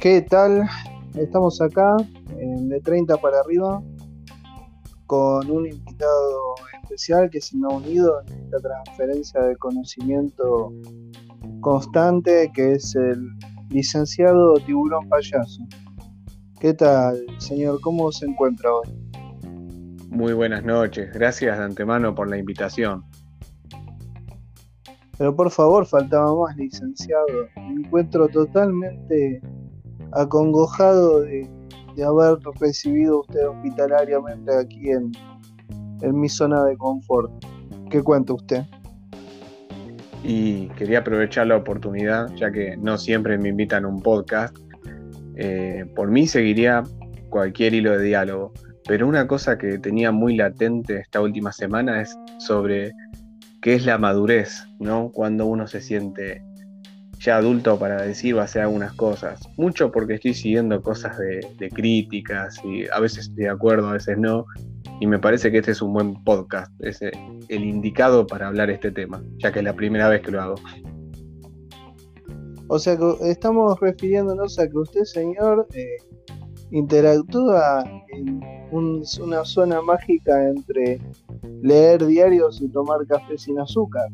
¿Qué tal? Estamos acá de 30 para arriba con un invitado especial que se me ha unido en esta transferencia de conocimiento constante que es el licenciado Tiburón Payaso. ¿Qué tal, señor? ¿Cómo se encuentra hoy? Muy buenas noches, gracias de antemano por la invitación. Pero por favor, faltaba más, licenciado. Me encuentro totalmente acongojado de, haber recibido usted hospitalariamente aquí en, mi zona de confort. ¿Qué cuenta usted? Y quería aprovechar la oportunidad, ya que no siempre me invitan a un podcast. Eh, por mí seguiría cualquier hilo de diálogo, pero una cosa que tenía muy latente esta última semana es sobre qué es la madurez, ¿no? Cuando uno se siente ya adulto para decir o hacer algunas cosas. Mucho porque estoy siguiendo cosas de, críticas y a veces estoy de acuerdo, a veces no. Y me parece que este es un buen podcast, es el indicado para hablar este tema, ya que es la primera vez que lo hago. O sea que estamos refiriéndonos a que usted, señor, eh, interactúa en una zona mágica entre leer diarios y tomar café sin azúcar.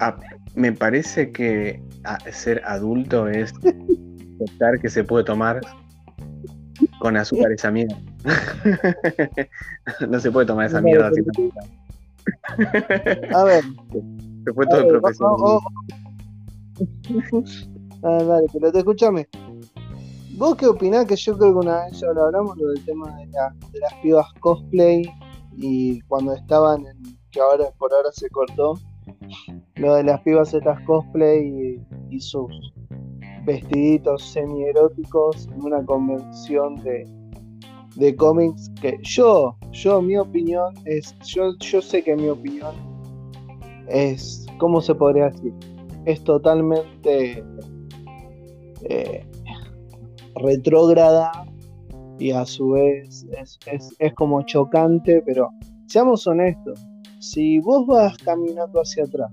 Ah, me parece que ser adulto es aceptar que se puede tomar con azúcar esa mierda. no se puede tomar esa mierda azúcar. A ver. Se fue todo el profesor. Ah, dale, pero te escúchame. ¿Vos qué opinás? Que yo creo que una vez ya lo hablamos, lo del tema de, de las pibas cosplay y cuando estaban en. que ahora por ahora se cortó lo de las pibas estas cosplay y, sus vestiditos semi-eróticos en una convención de, de cómics que yo, yo, mi opinión es, yo, yo sé que mi opinión es, ¿cómo se podría decir? Es totalmente eh, retrógrada y a su vez es, es como chocante, pero seamos honestos, si vos vas caminando hacia atrás,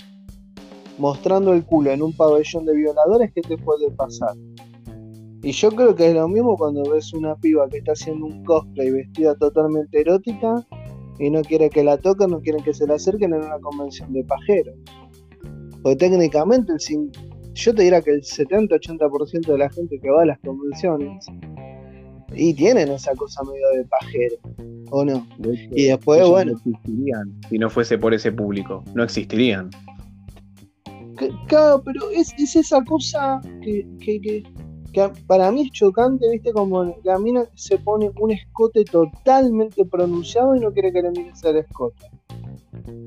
mostrando el culo en un pabellón de violadores, ¿qué te puede pasar? Y yo creo que es lo mismo cuando ves una piba que está haciendo un cosplay vestida totalmente erótica y no quiere que la toquen, no quieren que se la acerquen en una convención de pajeros. Porque técnicamente, el, yo te diría que el 70-80% de la gente que va a las convenciones y tienen esa cosa medio de pajero, ¿o no? y después, bueno. No existirían si no fuese por ese público, no existirían. Claro, pero es, esa cosa que, que, para mí es chocante, ¿viste? Como la mina se pone un escote totalmente pronunciado y no quiere que le mires el escote.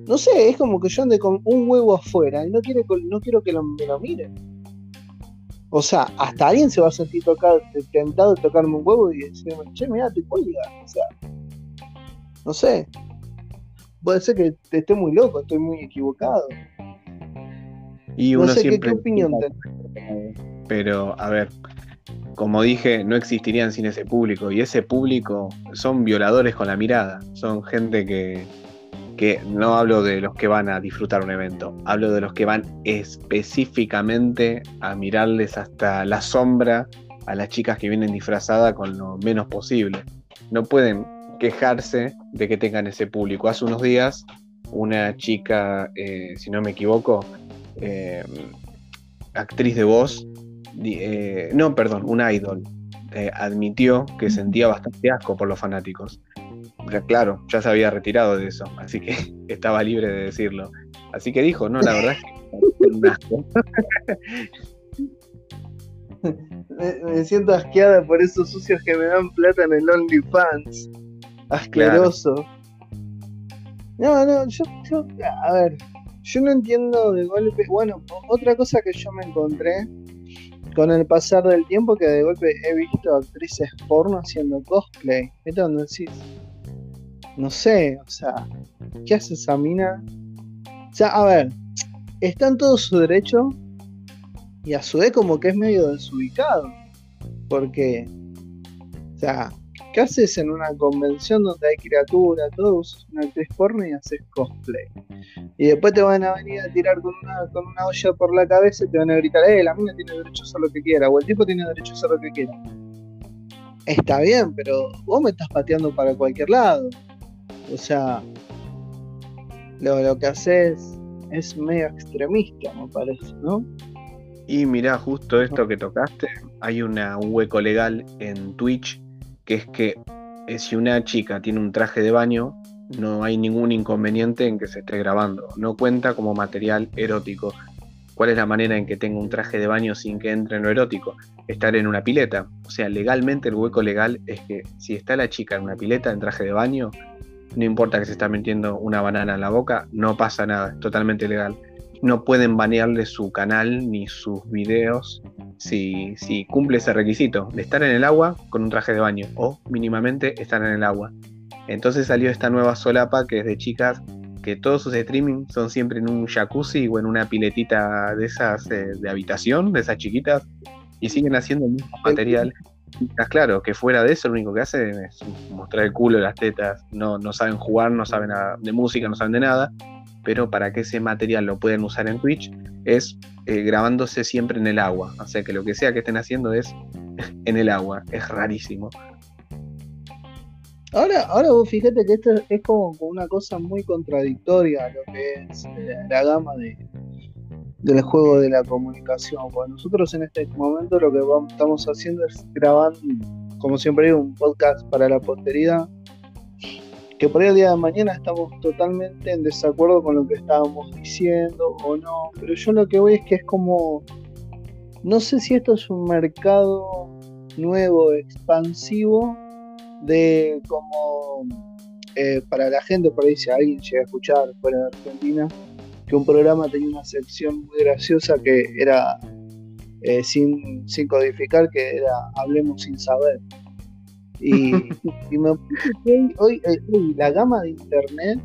No sé, es como que yo ande con un huevo afuera y no, quiere, no quiero que lo, me lo miren. O sea, hasta alguien se va a sentir tocado, tentado de tocarme un huevo y decirme, che, mira, te cuelga. O sea, no sé. Puede ser que te esté muy loco, estoy muy equivocado. Y uno no sé siempre qué, opinión tenés. Pero, a ver, como dije, no existirían sin ese público. Y ese público son violadores con la mirada. Son gente que, que no hablo de los que van a disfrutar un evento, hablo de los que van específicamente a mirarles hasta la sombra a las chicas que vienen disfrazadas con lo menos posible. No pueden quejarse de que tengan ese público. Hace unos días una chica, eh, si no me equivoco, eh, actriz de voz, eh, no, perdón, un idol, admitió que sentía bastante asco por los fanáticos claro, ya se había retirado de eso, así que estaba libre de decirlo. Así que dijo, no, la verdad es que me, siento asqueada por esos sucios que me dan plata en el OnlyFans. Asqueroso. No, no, yo, yo, a ver, yo no entiendo de golpe. Bueno, otra cosa que yo me encontré con el pasar del tiempo que de golpe he visto actrices porno haciendo cosplay. ¿Viste dónde decís? No sé, o sea, ¿qué hace esa mina? O sea, a ver, está en todo su derecho y a su vez como que es medio desubicado. Porque, o sea, ¿Qué haces en una convención donde hay criaturas, todo? Usas una actriz porno y haces cosplay. Y después te van a venir a tirar con una, con una olla por la cabeza y te van a gritar, eh, la mina tiene derecho a hacer lo que quiera, o el tipo tiene derecho a hacer lo que quiera. Está bien, pero vos me estás pateando para cualquier lado. O sea, lo, lo que haces es medio extremista, me parece, ¿no? Y mirá, justo esto que tocaste, hay una, un hueco legal en Twitch, que es que eh, si una chica tiene un traje de baño, no hay ningún inconveniente en que se esté grabando, no cuenta como material erótico. ¿Cuál es la manera en que tenga un traje de baño sin que entre en lo erótico? Estar en una pileta. O sea, legalmente el hueco legal es que si está la chica en una pileta en traje de baño, no importa que se está metiendo una banana en la boca, no pasa nada, es totalmente legal. No pueden banearle su canal ni sus videos si, si cumple ese requisito de estar en el agua con un traje de baño o mínimamente estar en el agua. Entonces salió esta nueva solapa que es de chicas que todos sus streaming son siempre en un jacuzzi o en una piletita de esas eh, de habitación, de esas chiquitas, y siguen haciendo el mismo material claro, que fuera de eso lo único que hacen es mostrar el culo, las tetas, no, no saben jugar, no saben nada de música, no saben de nada, pero para que ese material lo puedan usar en Twitch es eh, grabándose siempre en el agua, o sea que lo que sea que estén haciendo es en el agua, es rarísimo. Ahora, ahora vos fíjate que esto es como una cosa muy contradictoria lo que es eh, la gama de, del juego de la comunicación. Pues nosotros en este momento lo que estamos haciendo es grabar, como siempre un podcast para la posteridad. Que por ahí el día de mañana estamos totalmente en desacuerdo con lo que estábamos diciendo o no. Pero yo lo que voy es que es como. No sé si esto es un mercado nuevo, expansivo, de como. Eh, para la gente, por ahí si alguien llega a escuchar fuera de Argentina, que un programa tenía una sección muy graciosa que era eh, sin, sin, codificar, que era Hablemos sin saber. Y, me hoy, eh, hoy la gama de internet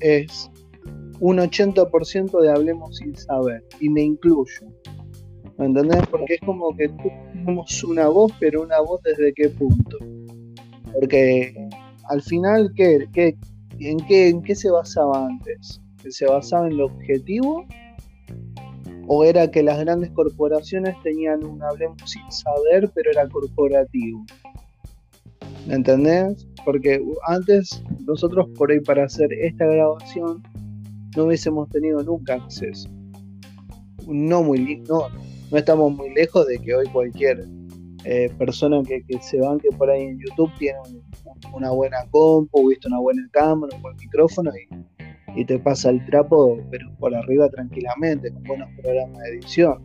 es un 80% de Hablemos sin saber, y me incluyo. ¿Me entendés? Porque es como que tenemos una voz, pero una voz desde qué punto. Porque al final, ¿qué, qué, en, qué, ¿en qué se basaba antes? Que se basaba en lo objetivo o era que las grandes corporaciones tenían un hablemos sin saber, pero era corporativo. ¿Me entendés? Porque antes nosotros por ahí para hacer esta grabación no hubiésemos tenido nunca acceso. No muy no, no estamos muy lejos de que hoy cualquier eh, persona que, se banque por ahí en YouTube tiene una buena compu, visto una buena cámara, un buen micrófono y y te pasa el trapo, pero por arriba tranquilamente, con buenos programas de edición.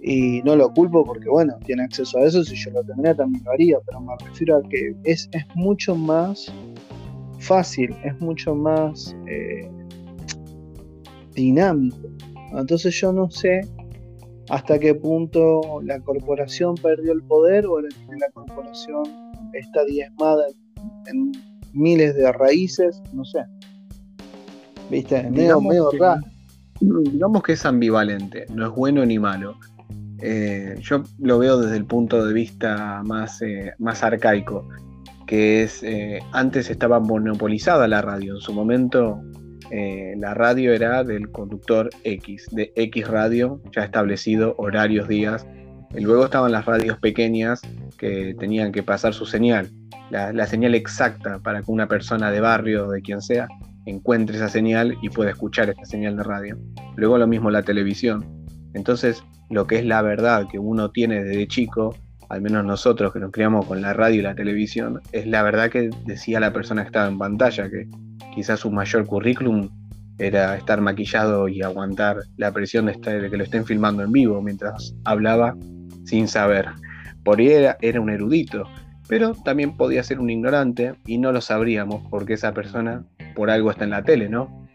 Y no lo culpo porque, bueno, tiene acceso a eso, si yo lo tendría también lo haría, pero me refiero a que es, es mucho más fácil, es mucho más eh, dinámico. Entonces yo no sé hasta qué punto la corporación perdió el poder o la corporación está diezmada en miles de raíces, no sé. ¿Viste? Medio, medio raro. Digamos que es ambivalente, no es bueno ni malo. Eh, yo lo veo desde el punto de vista más, eh, más arcaico, que es, eh, antes estaba monopolizada la radio, en su momento la radio era del conductor X, de X radio, ya establecido horarios, días, y luego estaban las radios pequeñas que tenían que pasar su señal, la, la señal exacta para que una persona de barrio, de quien sea, encuentre esa señal y pueda escuchar esa señal de radio. Luego lo mismo la televisión. Entonces, lo que es la verdad que uno tiene desde chico, al menos nosotros que nos criamos con la radio y la televisión, es la verdad que decía la persona que estaba en pantalla, que quizás su mayor currículum era estar maquillado y aguantar la presión de, de que lo estén filmando en vivo mientras hablaba sin saber. Por ahí era, era un erudito, pero también podía ser un ignorante y no lo sabríamos porque esa persona por algo está en la tele, ¿no?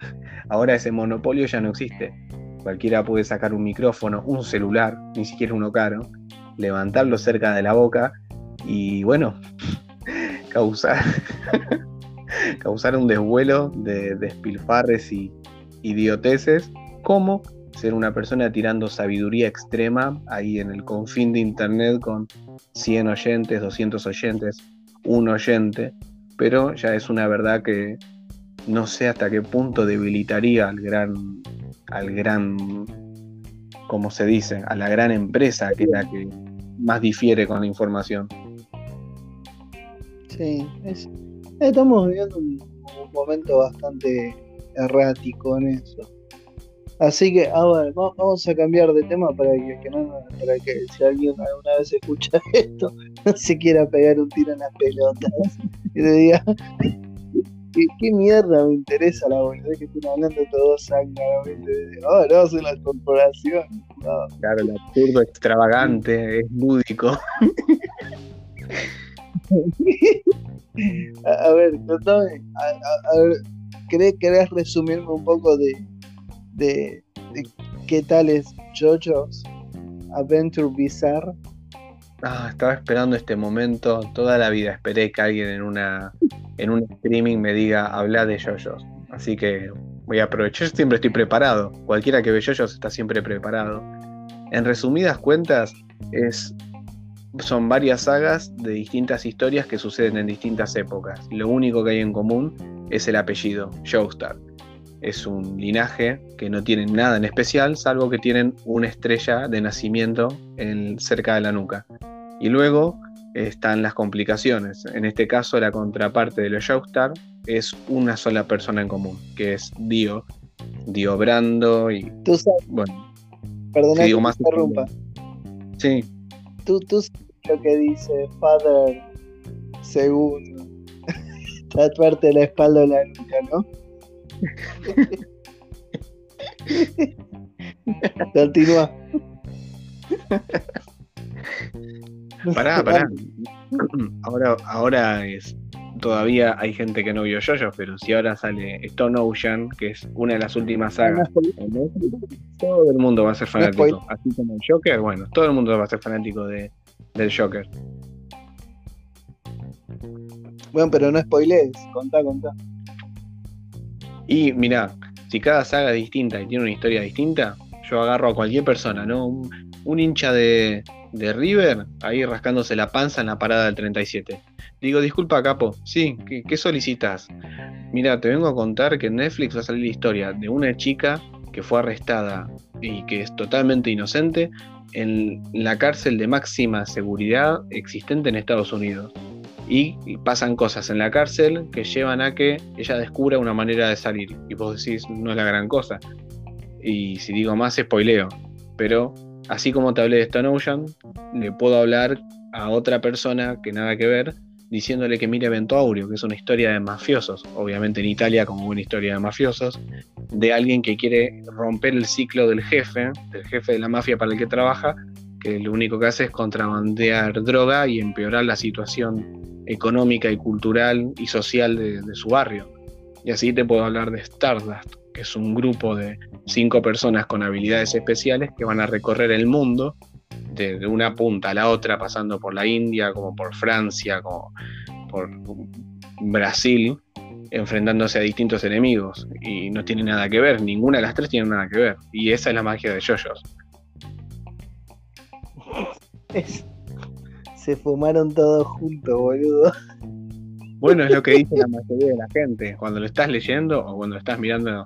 Ahora ese monopolio ya no existe. Cualquiera puede sacar un micrófono, un celular, ni siquiera uno caro, levantarlo cerca de la boca y bueno, causar, causar un desvuelo de despilfarres y idioteces, como ser una persona tirando sabiduría extrema ahí en el confín de internet con 100 oyentes, 200 oyentes, un oyente, pero ya es una verdad que no sé hasta qué punto debilitaría al gran, al gran, como se dice, a la gran empresa que es la que más difiere con la información. Sí, estamos viviendo un, momento bastante errático en eso. Así que, ahora vamos a cambiar de tema para que, para que si alguien alguna vez escucha esto, no se quiera pegar un tiro en las pelotas y le diga, ¿qué, mierda me interesa la boludez que están hablando todos sangradamente? Oh, no, es la corporación. Claro, el absurdo extravagante, es lúdico. a, ver, contame, a, ver, ¿querés, resumirme un poco de, de, qué tal es JoJo's Adventure Bizarre? Ah, estaba esperando este momento toda la vida. Esperé que alguien en una en un streaming me diga habla de JoJo's. Así que voy a aprovechar. Yo siempre estoy preparado. Cualquiera que ve JoJo's está siempre preparado. En resumidas cuentas, es son varias sagas de distintas historias que suceden en distintas épocas. Lo único que hay en común es el apellido, Joestar. Es un linaje que no tienen nada en especial, salvo que tienen una estrella de nacimiento en, cerca de la nuca. Y luego están las complicaciones. En este caso, la contraparte de los Joestar es una sola persona en común, que es Dio. Dio Brando y. Tú sabes. Bueno. Perdona que más interrumpa. Sí tú, tú lo que dice Father segundo. Tatuarte la espalda de la nuca, ¿no? Continúa. Pará, pará. Ahora, ahora es. Todavía hay gente que no vio yo pero si ahora sale Stone Ocean, que es una de las últimas sagas, todo el mundo va a ser fanático. Así como el Joker, bueno, todo el mundo va a ser fanático de, del Joker. Bueno, pero no spoilees, contá, contá. Y mira, si cada saga es distinta y tiene una historia distinta, yo agarro a cualquier persona, ¿no? Un, hincha de, de, River ahí rascándose la panza en la parada del 37. Digo, disculpa, capo, sí, ¿qué, solicitas? Mira, te vengo a contar que en Netflix va a salir la historia de una chica que fue arrestada y que es totalmente inocente en la cárcel de máxima seguridad existente en Estados Unidos. Y pasan cosas en la cárcel que llevan a que ella descubra una manera de salir. Y vos decís, no es la gran cosa. Y si digo más, spoileo. Pero así como te hablé de Stone Ocean, le puedo hablar a otra persona que nada que ver diciéndole que mire Evento Aureo, que es una historia de mafiosos, obviamente en Italia como una historia de mafiosos, de alguien que quiere romper el ciclo del jefe, del jefe de la mafia para el que trabaja, que lo único que hace es contrabandear droga y empeorar la situación económica y cultural y social de, su barrio. Y así te puedo hablar de Stardust, es un grupo de cinco personas con habilidades especiales que van a recorrer el mundo de, una punta a la otra, pasando por la India, como por Francia, como por Brasil, enfrentándose a distintos enemigos. Y no tiene nada que ver, ninguna de las tres tiene nada que ver. Y esa es la magia de JoJo's. Se fumaron todos juntos, boludo. Bueno, es lo que dice la mayoría de la gente. Cuando lo estás leyendo o cuando lo estás mirando,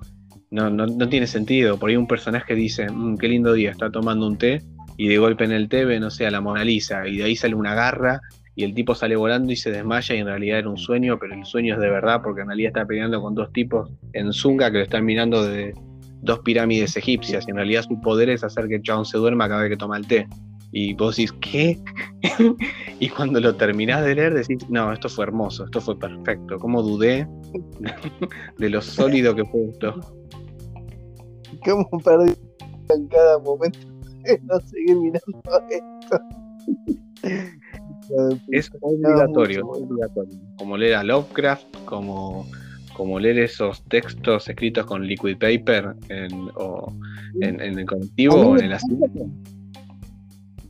no, no, tiene sentido. Por ahí un personaje dice, mm, qué lindo día, está tomando un té y de golpe en el TV, no sé, a la Mona Lisa, y de ahí sale una garra y el tipo sale volando y se desmaya y en realidad era un sueño, pero el sueño es de verdad porque en realidad está peleando con dos tipos en Zunga que lo están mirando de dos pirámides egipcias y en realidad su poder es hacer que John se duerma cada vez que toma el té. Y vos decís, ¿qué? y cuando lo terminás de leer decís, no, esto fue hermoso, esto fue perfecto. ¿Cómo dudé de lo sólido que fue esto? ¿Cómo perdí en cada momento? no seguir mirando esto. es obligatorio, obligatorio. Como leer a Lovecraft, como, como leer esos textos escritos con liquid paper en, o en, el colectivo o en el asiento.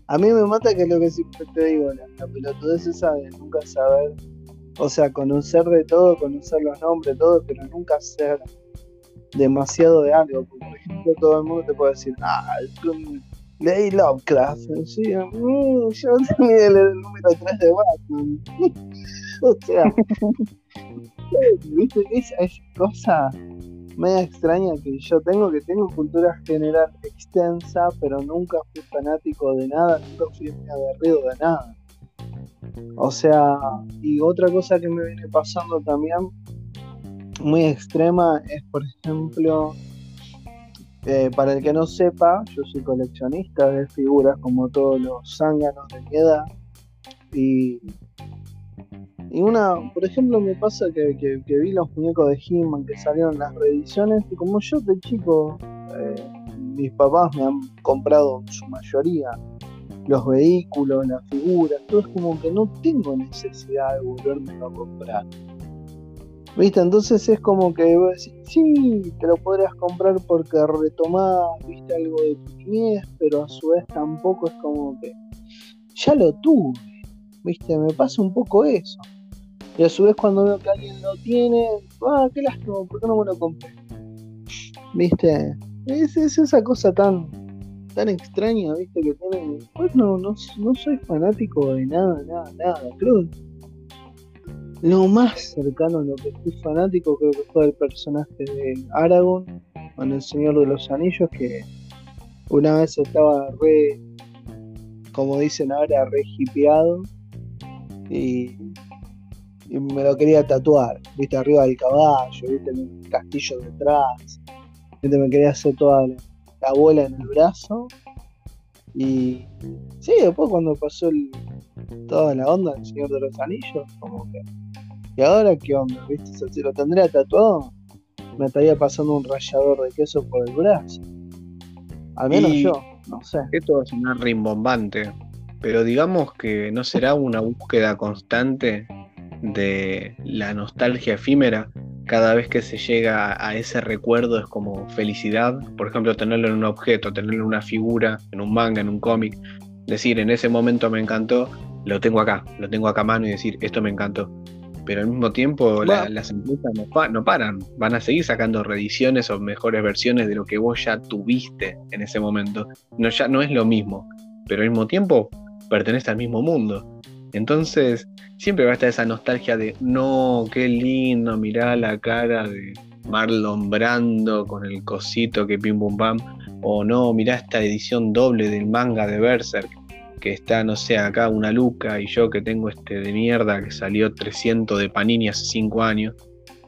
A mí me mata que es lo que siempre te digo, la, la pelotudez esa de nunca saber, o sea, conocer de todo, conocer los nombres, todo, pero nunca ser demasiado de algo. por ejemplo, todo el mundo te puede decir, ah, Leí Lovecraft. Sí, mm, yo también el número 3 de Batman. o sea, ¿viste? Esa, esa cosa media extraña que yo tengo, que tengo cultura general extensa, pero nunca fui fanático de nada, nunca fui aguerrido de nada. O sea, y otra cosa que me viene pasando también, muy extrema, es por ejemplo, eh, para el que no sepa, yo soy coleccionista de figuras como todos los zánganos de mi edad. Y, y una, por ejemplo, me pasa que, que, vi los muñecos de He-Man que salieron las reediciones, y como yo de chico, eh, mis papás me han comprado en su mayoría los vehículos, las figuras, todo es como que no tengo necesidad de volverme a comprar. ¿Viste? Entonces es como que vos decís, sí, te lo podrías comprar porque retomás, viste algo de tu niñez, pero a su vez tampoco es como que ya lo tuve, ¿viste? Me pasa un poco eso. Y a su vez cuando veo que alguien lo tiene, ah, qué lástima, ¿por qué no me lo compré? ¿Viste? Es, es esa cosa tan, tan extraña, ¿viste? Que tiene. Pues no, no, no soy fanático de nada, nada, nada. Creo lo más cercano a lo que fui fanático creo que fue el personaje de Aragorn con el Señor de los Anillos que una vez estaba re, como dicen ahora, re hipeado y, me lo quería tatuar, viste, arriba del caballo, viste, en el castillo detrás, viste, me quería hacer toda la, bola en el brazo y sí, después cuando pasó toda la onda del Señor de los Anillos, como que ¿Y ahora qué onda? ¿Viste? Si lo tendría tatuado, me estaría pasando un rallador de queso por el brazo. Al menos yo, no sé. Esto va a sonar rimbombante, pero digamos que no será una búsqueda constante de la nostalgia efímera. Cada vez que se llega a ese recuerdo es como felicidad. Por ejemplo, tenerlo en un objeto, tenerlo en una figura, en un manga, en un cómic. Decir, en ese momento me encantó, lo tengo acá, lo tengo acá a mano y decir, esto me encantó pero al mismo tiempo las empresas no, paran, van a seguir sacando reediciones o mejores versiones de lo que vos ya tuviste en ese momento. No, ya no es lo mismo, pero al mismo tiempo pertenece al mismo mundo. Entonces, siempre va a estar esa nostalgia de, no, qué lindo, mirá la cara de Marlon Brando con el cosito que pim pum pam, o no, mirá esta edición doble del manga de Berserk que está, no sé, acá una luca y yo que tengo este de mierda que salió 300 de Panini hace 5 años,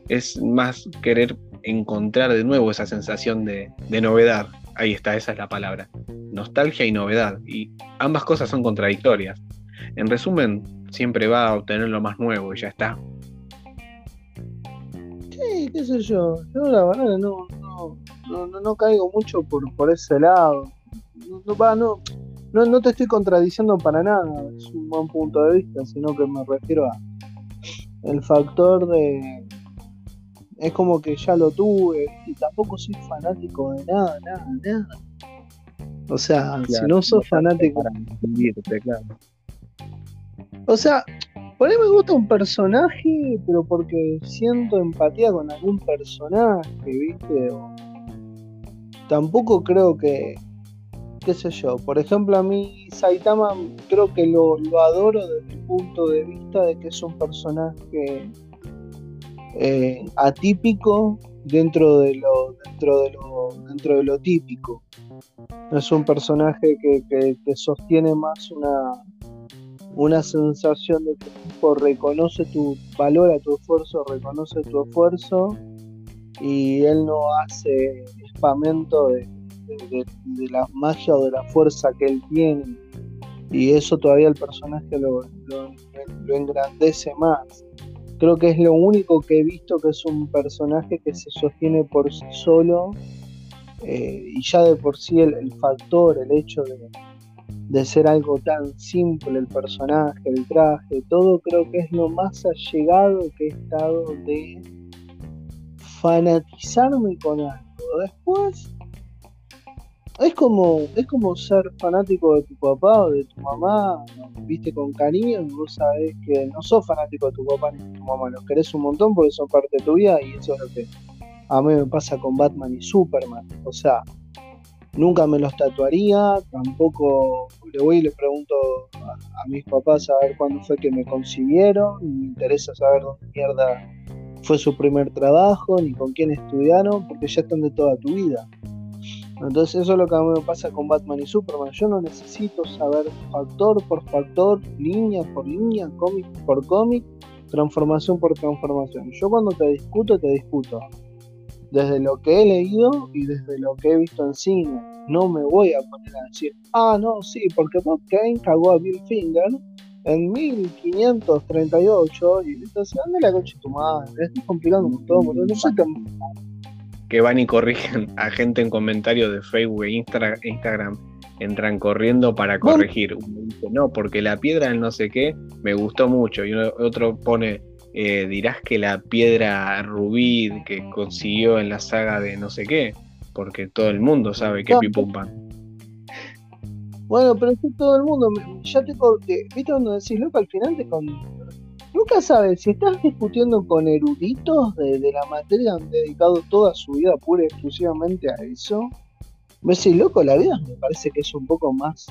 es más querer encontrar de nuevo esa sensación de, novedad. Ahí está, esa es la palabra. Nostalgia y novedad. Y ambas cosas son contradictorias. En resumen, siempre va a obtener lo más nuevo y ya está. Sí, qué sé yo. Yo la verdad no, no, no, caigo mucho por, por ese lado. No, no, no, no te estoy contradiciendo para nada, es un buen punto de vista, sino que me refiero a el factor de es como que ya lo tuve y tampoco soy fanático de nada, nada, nada. O sea, si no sos fanático. claro. O sea, por ahí me gusta un personaje, pero porque siento empatía con algún personaje, ¿viste? tampoco creo que, qué sé yo, por ejemplo a mí Saitama creo que lo, adoro desde el punto de vista de que es un personaje eh, atípico dentro de lo dentro de lo dentro de lo típico. Es un personaje que, sostiene más una una sensación de que reconoce tu valora tu esfuerzo reconoce tu esfuerzo y él no hace espamento de de, la magia o de la fuerza que él tiene. Y eso todavía el personaje lo, lo, engrandece más. Creo que es lo único que he visto que es un personaje que se sostiene por sí solo eh, y ya de por sí el, factor, el hecho de, de, ser algo tan simple, el personaje, el traje, todo creo que es lo más allegado que he estado de fanatizarme con algo. Después es como, es como ser fanático de tu papá o de tu mamá, viste con cariño y vos sabés que no sos fanático de tu papá ni de tu mamá, los querés un montón porque son parte de tu vida y eso es lo que a mí me pasa con Batman y Superman. O sea, Nunca me los tatuaría, tampoco le voy y le pregunto a, mis papás a ver cuándo fue que me concibieron, me interesa saber dónde mierda fue su primer trabajo, ni con quién estudiaron, porque ya están de toda tu vida. Entonces eso es lo que a mí me pasa con Batman y Superman. Yo no necesito saber factor por factor, línea por línea, cómic por cómic, transformación por transformación. Yo cuando te discuto, te discuto desde lo que he leído y desde lo que he visto en cine. No me voy a poner a decir, ah, no, sí, porque Bob Kane cagó a Bill Finger en 1538 y entonces, anda la coche tu madre, estoy complicando un todo, no sé que van y corrigen a gente en comentarios de Facebook e Instagram, entran corriendo para corregir. Uno dice, no, porque la piedra del no sé qué me gustó mucho. Y otro pone, eh, dirás que la piedra rubí que consiguió en la saga de no sé qué, porque todo el mundo sabe que pan. Bueno, pero es todo el mundo, ya te, ¿viste cuando decís, loco, al final te con Nunca sabes, si estás discutiendo con eruditos de, la materia, han dedicado toda su vida pura y exclusivamente a eso, me decís, loco, la vida me parece que es un poco más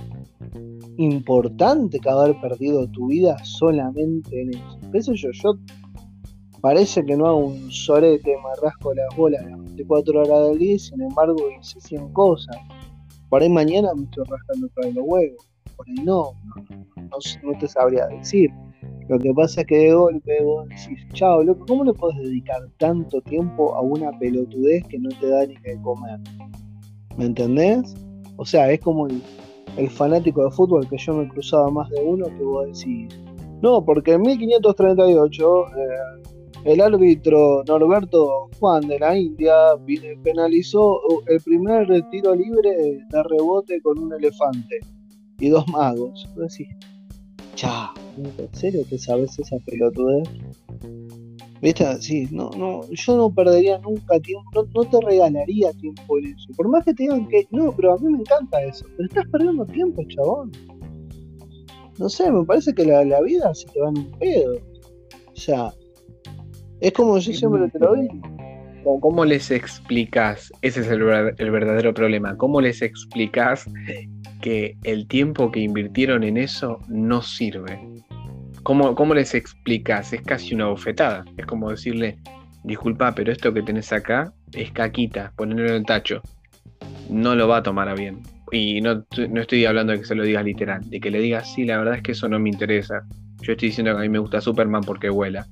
importante que haber perdido tu vida solamente en eso. ¿Qué yo? Yo parece que no hago un sorete, me rasco las bolas las 24 horas del día y sin embargo hice 100 cosas. Por ahí mañana me estoy rascando otra los huevos. Por ahí no, no te sabría decir. Lo que pasa es que de golpe vos decís, chao, loco, ¿cómo le puedes dedicar tanto tiempo a una pelotudez que no te da ni que comer? ¿Me entendés? O sea, es como el, fanático de fútbol que yo me cruzaba más de uno que vos decís, no, porque en 1538 eh, el árbitro Norberto Juan de la India penalizó el primer tiro libre de rebote con un elefante y dos magos. Vos chao ¿En serio te sabes esa pelotudez? ¿Viste? Sí, no, no, yo no perdería nunca tiempo, no, te regalaría tiempo en eso. Por más que te digan que, no, pero a mí me encanta eso. Pero estás perdiendo tiempo, chabón. No sé, me parece que la, vida se te va en un pedo. O sea, es como yo siempre te lo digo. ¿Cómo les explicas? Ese es el, el verdadero problema. ¿Cómo les explicas que el tiempo que invirtieron en eso no sirve? ¿Cómo, les explicas? Es casi una bofetada. Es como decirle, disculpa, pero esto que tenés acá es caquita, ponerlo en el tacho. No lo va a tomar a bien. Y no, no estoy hablando de que se lo digas literal, de que le digas, sí, la verdad es que eso no me interesa. Yo estoy diciendo que a mí me gusta Superman porque vuela.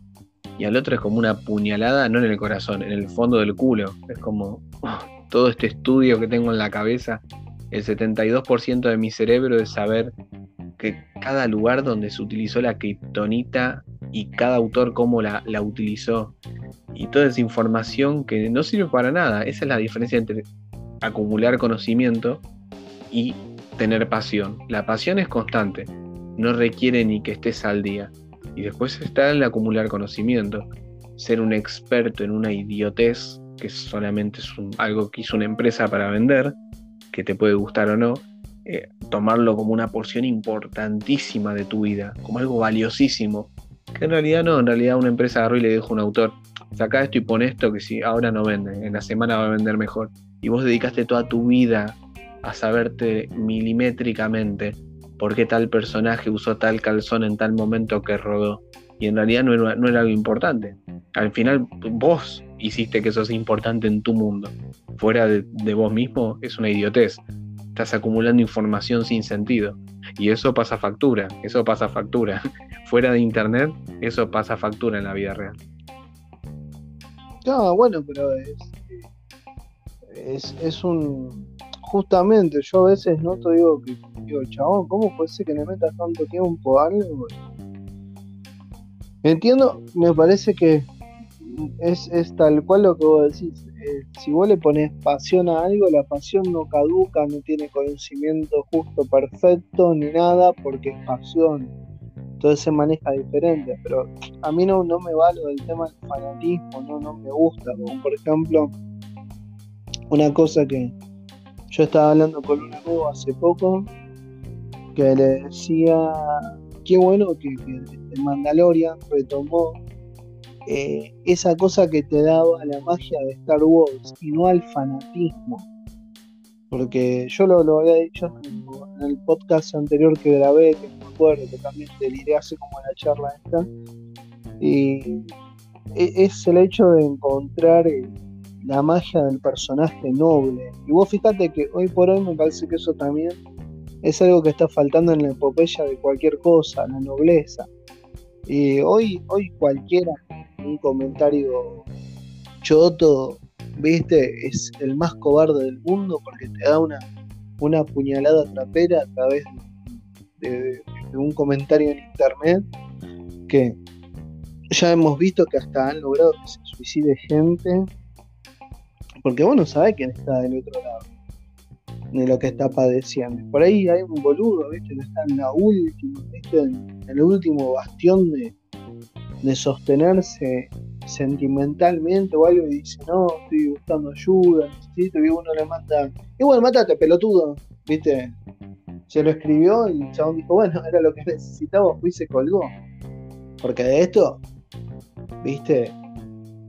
Y al otro es como una puñalada, no en el corazón, en el fondo del culo. Es como oh, todo este estudio que tengo en la cabeza, el 72% de mi cerebro es saber que cada lugar donde se utilizó la kriptonita y cada autor cómo la, la utilizó. Y toda esa información que no sirve para nada. Esa es la diferencia entre acumular conocimiento y tener pasión. La pasión es constante, no requiere ni que estés al día. Y después está el acumular conocimiento. Ser un experto en una idiotez, que solamente es algo que hizo una empresa para vender, que te puede gustar o no, eh, tomarlo como una porción importantísima de tu vida, como algo valiosísimo. Que en realidad no, en realidad una empresa agarró y le dijo a un autor, saca esto y pon esto que si ahora no vende, en la semana va a vender mejor. Y vos dedicaste toda tu vida a saberte milimétricamente por qué tal personaje usó tal calzón en tal momento que rodó. Y en realidad no era, no era algo importante. Al final vos hiciste que eso sea importante en tu mundo. Fuera de, vos mismo es una idiotez estás acumulando información sin sentido. Y eso pasa factura, eso pasa factura. Fuera de internet, eso pasa factura en la vida real. No, bueno, pero es, es, es un. Justamente, yo a veces no te digo que, digo, chabón, ¿cómo puede ser que le metas tanto tiempo a algo? Entiendo, me parece que es, es tal cual lo que vos decís si vos le pones pasión a algo, la pasión no caduca, no tiene conocimiento justo perfecto ni nada, porque es pasión. Entonces se maneja diferente, pero a mí no, no me vale el tema del fanatismo, no, no me gusta. Como por ejemplo, una cosa que yo estaba hablando con un amigo hace poco, que le decía, qué bueno que, que Mandalorian retomó eh, esa cosa que te daba la magia de Star Wars y no al fanatismo. Porque yo lo, había dicho en el podcast anterior que grabé, que me acuerdo, que también deliré hace como la charla esta. Y e, es el hecho de encontrar eh, la magia del personaje noble. Y vos fíjate que hoy por hoy me parece que eso también es algo que está faltando en la epopeya de cualquier cosa, la nobleza. Y hoy, hoy cualquiera, un comentario choto, viste, es el más cobarde del mundo porque te da una, una puñalada trapera a través de, un comentario en internet que ya hemos visto que hasta han logrado que se suicide gente porque vos no sabés quién está del otro lado de lo que está padeciendo. Por ahí hay un boludo, ¿viste? Que está en la última, ¿viste? En, el último bastión de, de sostenerse sentimentalmente o algo y dice, no, estoy buscando ayuda, necesito, y uno le manda, igual mátate, pelotudo, ¿viste? Se lo escribió y el chabón dijo, bueno, era lo que necesitaba, fui y se colgó. Porque de esto, ¿viste?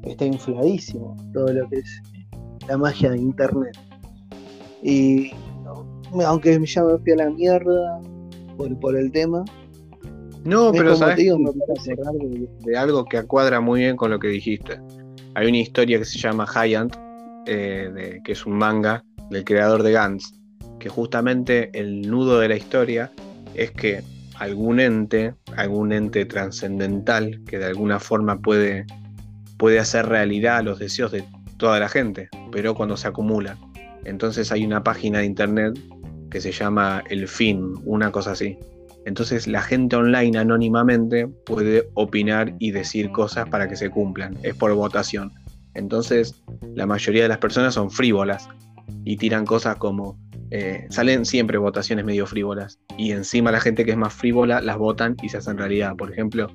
Está infladísimo todo lo que es la magia de internet. Y aunque ya me fui a la mierda por, por el tema. No, pero sabes digo, me de, de, algo que acuadra muy bien con lo que dijiste. Hay una historia que se llama Giant, eh, que es un manga del creador de Gantz, que justamente el nudo de la historia es que algún ente, algún ente trascendental que de alguna forma puede, puede hacer realidad los deseos de toda la gente, pero cuando se acumula. Entonces hay una página de internet que se llama El Fin, una cosa así. Entonces la gente online anónimamente puede opinar y decir cosas para que se cumplan. Es por votación. Entonces la mayoría de las personas son frívolas y tiran cosas como... Eh, salen siempre votaciones medio frívolas. Y encima la gente que es más frívola las votan y se hacen realidad. Por ejemplo,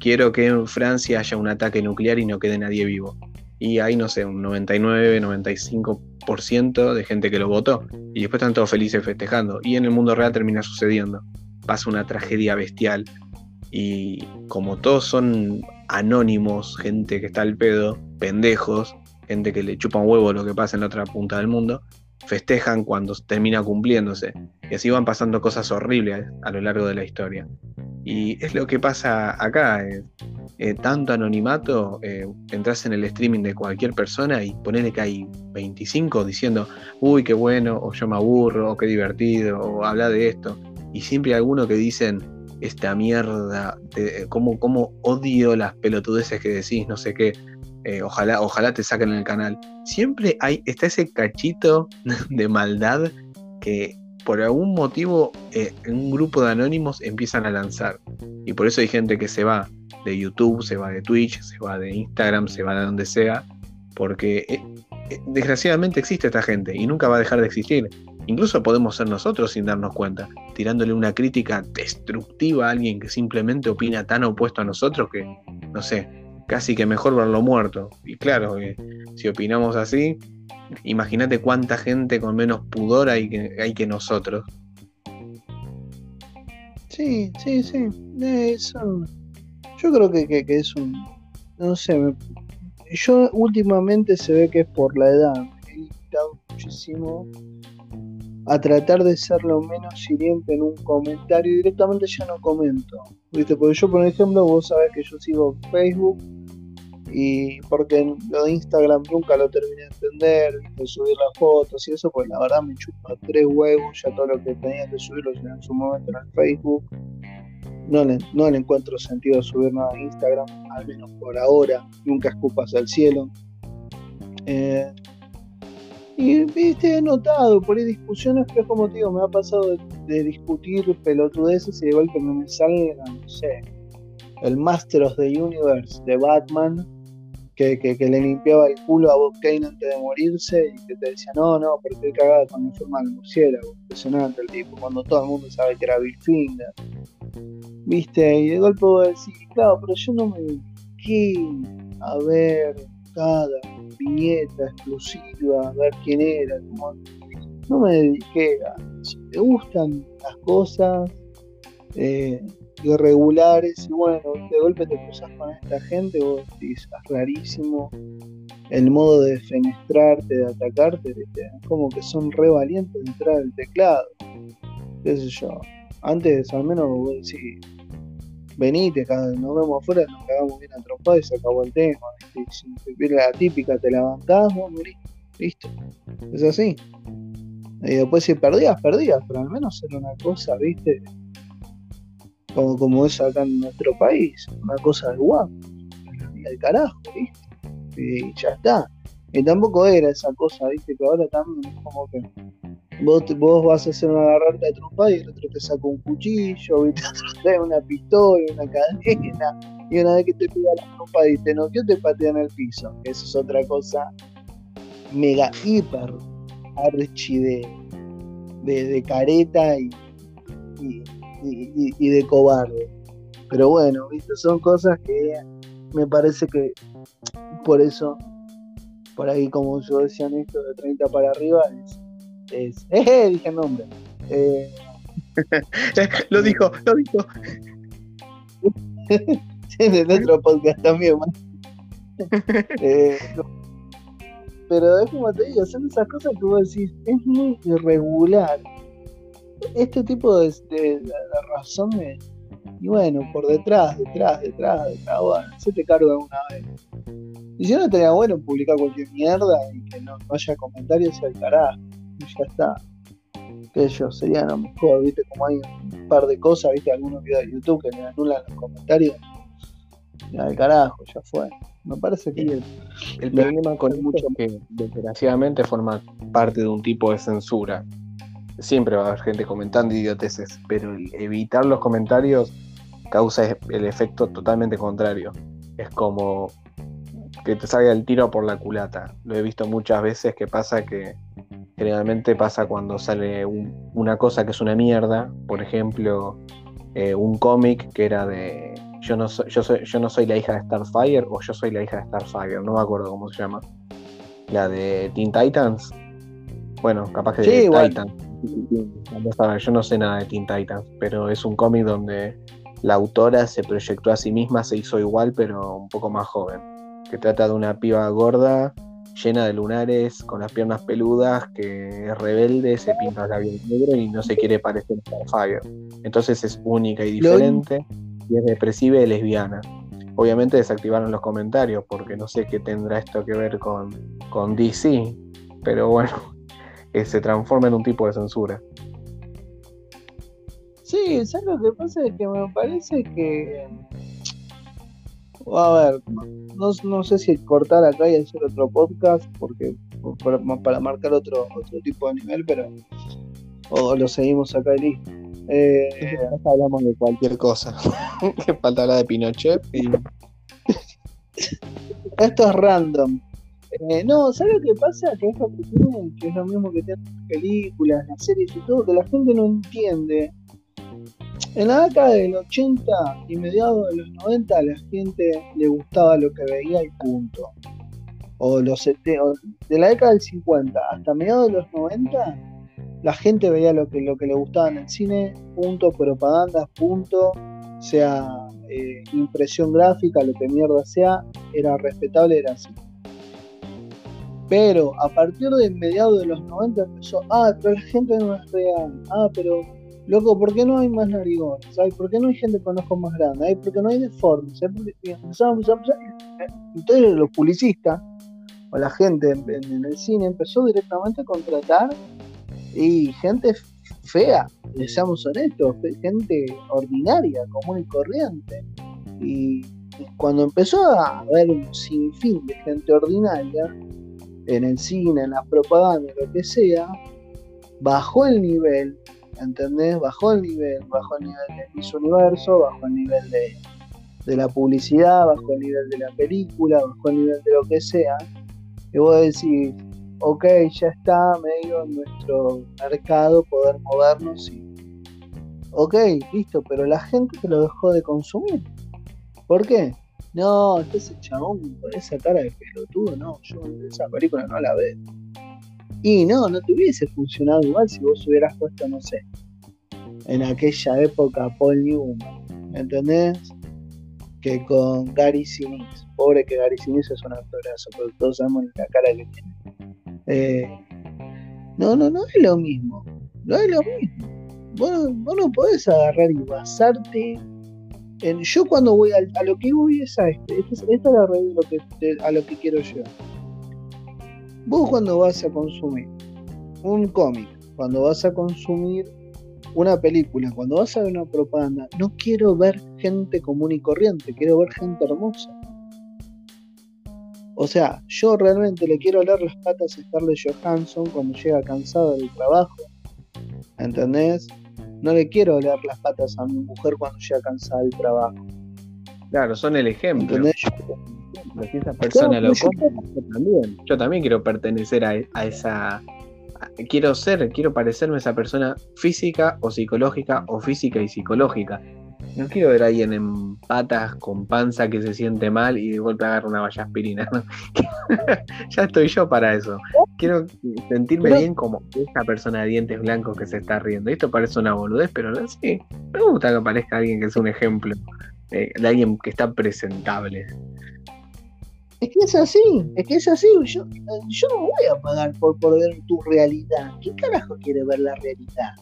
quiero que en Francia haya un ataque nuclear y no quede nadie vivo y hay, no sé, un 99, 95% de gente que lo votó y después están todos felices festejando y en el mundo real termina sucediendo. Pasa una tragedia bestial y como todos son anónimos, gente que está al pedo, pendejos, gente que le chupa un huevo lo que pasa en la otra punta del mundo, festejan cuando termina cumpliéndose. Y así van pasando cosas horribles a lo largo de la historia. Y es lo que pasa acá. Eh, eh, tanto anonimato, eh, entras en el streaming de cualquier persona y ponele que hay 25 diciendo, uy, qué bueno, o yo me aburro, o qué divertido, o habla de esto. Y siempre hay alguno que dicen, esta mierda, cómo, cómo odio las pelotudeces que decís, no sé qué. ojalá, ojalá te saquen en el canal. Siempre hay, está ese cachito de maldad que por algún motivo eh, un grupo de anónimos empiezan a lanzar. Y por eso hay gente que se va de YouTube, se va de Twitch, se va de Instagram, se va de donde sea. Porque eh, eh, desgraciadamente existe esta gente y nunca va a dejar de existir. Incluso podemos ser nosotros sin darnos cuenta, tirándole una crítica destructiva a alguien que simplemente opina tan opuesto a nosotros que, no sé, casi que mejor verlo muerto. Y claro, si opinamos así, Imagínate cuánta gente con menos pudor hay que, hay que nosotros. Sí, sí, sí. Eso, yo creo que, que, es un. No sé. yo últimamente se ve que es por la edad. Me he muchísimo a tratar de ser lo menos hiriente en un comentario. Directamente ya no comento. ¿Viste? Porque yo, por ejemplo, vos sabés que yo sigo Facebook y porque lo de Instagram nunca lo terminé de entender, de subir las fotos y eso, pues la verdad me chupa tres huevos, ya todo lo que tenía que subirlo en su momento en el Facebook. No le, no le encuentro sentido subir nada a Instagram, al menos por ahora, nunca escupas al cielo. Eh, y viste, he notado por ahí discusiones, pero como te digo, me ha pasado de, discutir pelotudeces y de golpe me salga, no sé, el Master of the Universe de Batman que, le limpiaba el culo a Bob Kane antes de morirse y que te decía, no, no, él cagaba con la forma del murciélago. Impresionante el tipo, cuando todo el mundo sabe que era Bill Finger. ¿Viste? Y de golpe vos decís, claro, pero yo no me dediqué a ver cada viñeta exclusiva, a ver quién era, no me dediqué a... Si te gustan las cosas, eh, irregulares y bueno, de golpe te cruzas con esta gente, vos dices, es rarísimo. el modo de fenestrarte, de atacarte, es como que son re valientes de entrar al teclado. Qué sé yo. Antes al menos vos decís, venite, nos vemos afuera, nos cagamos bien a y se acabó el tema. Si te la típica, te levantás, vos listo. Es así. Y después si perdías, perdías, pero al menos era una cosa, viste, como, como es acá en nuestro país, una cosa de guapo, el carajo, viste y ya está. Y tampoco era esa cosa, viste, que ahora también es como que vos, vos vas a hacer una agarrarte de trompa y el otro te saca un cuchillo, viste, otro trae una pistola, una cadena, y una vez que te pega la trompa y te noqueó, te patea en el piso. Eso es otra cosa mega hiper archi de, de, careta y, y, y de cobarde. Pero bueno, viste, son cosas que me parece que por eso, por ahí como yo decían esto de 30 para arriba, es, es eh, dije nombre. Eh, lo dijo, lo dijo. en otro podcast también, eh, pero es como te digo, son esas cosas que vos decís, es muy irregular. Este tipo de, de, de razones, y bueno, por detrás, detrás, detrás, detrás, bueno, se te carga una vez. Y si no estaría bueno publicar cualquier mierda y que no, haya comentarios al carajo. Y ya está. Que yo sería lo mejor, viste, como hay un par de cosas, viste, algunos videos de YouTube que le anulan los comentarios. Al carajo, ya fue. Me parece que el, el problema con mucho que desgraciadamente forma parte de un tipo de censura. Siempre va a haber gente comentando idioteces, pero evitar los comentarios causa el efecto totalmente contrario. Es como que te salga el tiro por la culata. Lo he visto muchas veces que pasa que generalmente pasa cuando sale una cosa que es una mierda, por ejemplo, eh, un cómic que era de yo no soy, yo soy, yo no soy la hija de Starfire o yo soy la hija de Starfire, no me acuerdo cómo se llama. La de Teen Titans. Bueno, capaz que de Titans. Yo no sé nada de Teen Titans, pero es un cómic donde la autora se proyectó a sí misma, se hizo igual, pero un poco más joven que trata de una piba gorda, llena de lunares, con las piernas peludas, que es rebelde, se pinta el labio negro y no se quiere parecer a Starfire. Entonces es única y diferente, y es depresiva y lesbiana. Obviamente desactivaron los comentarios porque no sé qué tendrá esto que ver con, con DC, pero bueno, se transforma en un tipo de censura. Sí, ¿sabes lo que pasa? Es que me parece que a ver, no, sé si cortar acá y hacer otro podcast, porque para, marcar otro, otro tipo de nivel, pero o lo seguimos acá y listo. Eh, hablamos de cualquier cosa. que falta hablar de Pinochet y... Esto es random. Eh, no, ¿sabes lo que pasa? Que es lo que es lo mismo que tienen las películas, las series y todo, que la gente no entiende en la década del 80 y mediados de los 90 a la gente le gustaba lo que veía y punto. O los de la década del 50 hasta mediados de los 90 la gente veía lo que, lo que le gustaba en el cine, punto, propaganda, punto, sea eh, impresión gráfica, lo que mierda sea, era respetable, era así. Pero a partir de mediados de los 90 empezó, ah, pero la gente no es real, ah, pero loco, ¿por qué no hay más narigones? ¿Por qué no hay gente con ojos más grandes? ¿Por qué no hay deformes? Entonces los publicistas o la gente en, el cine empezó directamente a contratar y gente fea, seamos honestos, gente ordinaria, común y corriente. Y cuando empezó a haber un sinfín de gente ordinaria en el cine, en la propaganda, lo que sea, bajó el nivel ¿entendés? Bajó el nivel, bajó el nivel del Miss Universo, bajó el nivel de, de, la publicidad, bajó el nivel de la película, bajó el nivel de lo que sea. Y vos decís, ok, ya está medio en nuestro mercado poder movernos y. Ok, listo, pero la gente que lo dejó de consumir. ¿Por qué? No, ese chabón con esa cara de pelotudo, no, yo esa película no la veo. Y no, no te hubiese funcionado igual si vos hubieras puesto, no sé, en aquella época Paul Newman, ¿entendés? Que con Gary Sinise. pobre que Gary Sinise es un actorazo, pero todos sabemos la cara que tiene. Eh, no, no, no es lo mismo. No es lo mismo. Vos, no podés agarrar y basarte en. Yo cuando voy a, lo que voy es a este. Esta es, la realidad lo que, a lo que quiero llegar. Vos cuando vas a consumir un cómic, cuando vas a consumir una película, cuando vas a ver una propaganda, no quiero ver gente común y corriente, quiero ver gente hermosa. O sea, yo realmente le quiero leer las patas a Scarlett Johansson cuando llega cansado del trabajo. ¿Entendés? No le quiero leer las patas a mi mujer cuando llega cansada del trabajo. Claro, son el ejemplo. ¿Entendés? Si esa persona lo yo, también. Yo también quiero pertenecer a, a esa. quiero ser, quiero parecerme a esa persona física o psicológica o física y psicológica. No quiero ver a alguien en patas con panza que se siente mal y de golpe agarra una valla aspirina. ya estoy yo para eso. Quiero sentirme bien como esa persona de dientes blancos que se está riendo. Esto parece una boludez, pero sí. Me gusta que aparezca alguien que es un ejemplo de alguien que está presentable. Es que es así, es que es así. Yo, yo no voy a pagar por, por ver tu realidad. ¿Qué carajo quiere ver la realidad?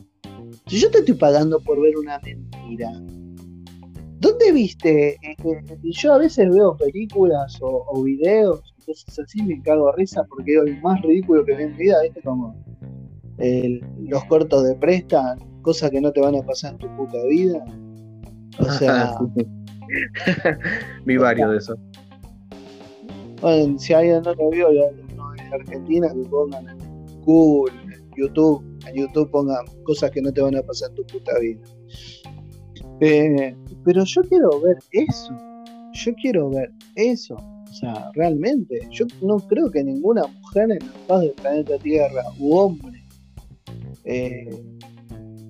Si yo te estoy pagando por ver una mentira, ¿Dónde viste? Eh, yo a veces veo películas o, videos, cosas así, me cago de risa porque es el más ridículo que vi en mi vida, ¿viste? Como los cortos de presta, cosas que no te van a pasar en tu puta vida. O sea. vi varios de esos. Bueno, si alguien no lo vio, no es Argentina, que pongan en Google, en YouTube, en YouTube pongan cosas que no te van a pasar en tu puta vida. Eh, pero yo quiero ver eso. Yo quiero ver eso. O sea, realmente, yo no creo que ninguna mujer en la paz del planeta Tierra u hombre eh,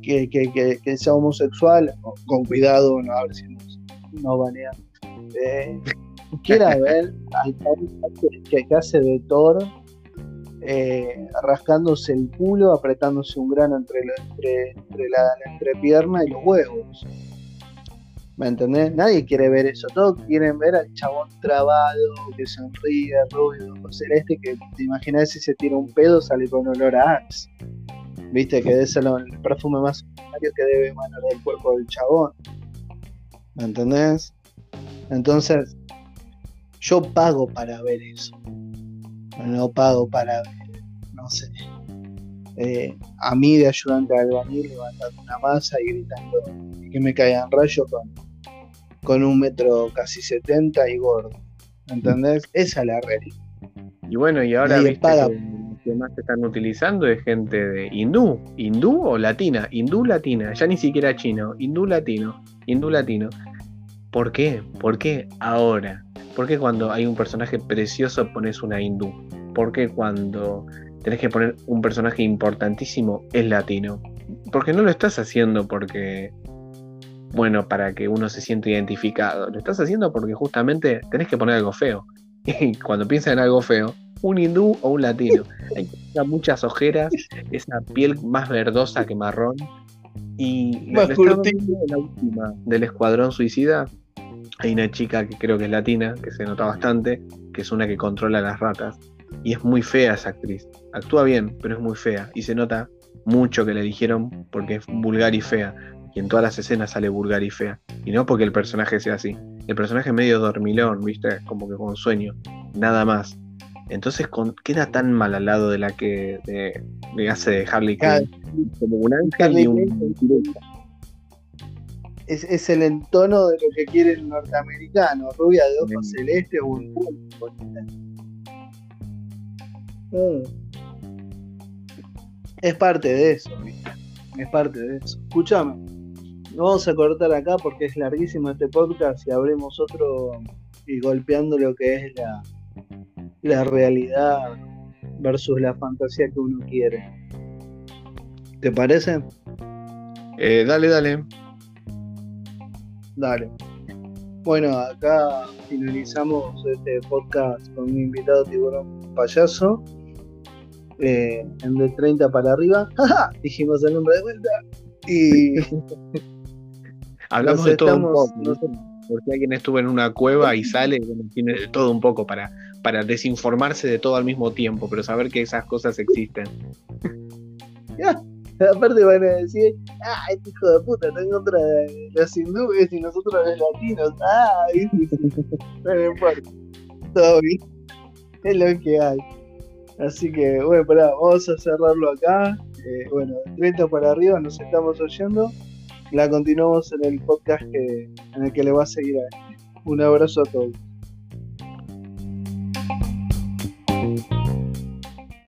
que, sea homosexual, con cuidado, no a ver si no banea, eh, quiera ver al que, que hace de Thor eh, rascándose el culo, apretándose un grano entre, entre, entre la entrepierna y los huevos. ¿Me entendés? Nadie quiere ver eso. Todos quieren ver al chabón trabado, que sonríe, rubio, celeste, que te imaginas si se tira un pedo, sale con olor a Axe. Viste que es el, perfume más que debe emanar del cuerpo del chabón. ¿Me entendés? Entonces, yo pago para ver eso. No pago para ver, no sé. Eh, a mí de ayudante de albañil levantando una masa y gritando que me caigan rayos con con un metro casi 70 y gordo. ¿Entendés? Esa es la realidad. Y bueno, y ahora viste que, más se están utilizando es gente de hindú, hindú o latina, hindú latina, ya ni siquiera chino, hindú latino, hindú latino. ¿Por qué? ¿Por qué ahora? ¿Por qué cuando hay un personaje precioso pones una hindú? ¿Por qué cuando tenés que poner un personaje importantísimo es latino? Porque no lo estás haciendo porque bueno para que uno se siente identificado. Lo estás haciendo porque justamente tenés que poner algo feo. Y cuando piensas en algo feo, un hindú o un latino. Hay muchas ojeras, esa piel más verdosa que marrón. Y la última del Escuadrón Suicida, hay una chica que creo que es latina, que se nota bastante, que es una que controla las ratas. Y es muy fea esa actriz. Actúa bien, pero es muy fea. Y se nota mucho que le dijeron porque es vulgar y fea y en todas las escenas sale vulgar y fea. Y no porque el personaje sea así. El personaje es medio dormilón, ¿viste? Como que con sueño. Nada más. Entonces queda tan mal al lado de la que de, hace de Harley Quinn. Como un ángel y un. Es, es, el entono de lo que quiere el norteamericano, rubia de ojos celeste o un mm. Es parte de eso, ¿viste? Es parte de eso. Escúchame vamos a cortar acá porque es larguísimo este podcast y abrimos otro y golpeando lo que es la, la realidad versus la fantasía que uno quiere. ¿Te parece? Eh, dale, dale. Dale. Bueno, acá finalizamos este podcast con un invitado tiburón payaso. Eh, en de 30 para arriba. Dijimos el nombre de vuelta. Y Hablamos de todo un poco. por si alguien estuvo en una cueva y sale, tiene de todo un poco para, para desinformarse de todo al mismo tiempo, pero saber que esas cosas existen. Aparte van a decir, ah, este hijo de puta está en contra de los hindúes y nosotros los latinos. Ah, no importa. Todo bien. Es lo que hay. Así que, bueno, pará, vamos a cerrarlo acá. Eh, bueno, 30 para arriba nos estamos oyendo. La continuamos en el podcast que, en el que le va a seguir a este. Un abrazo a todos.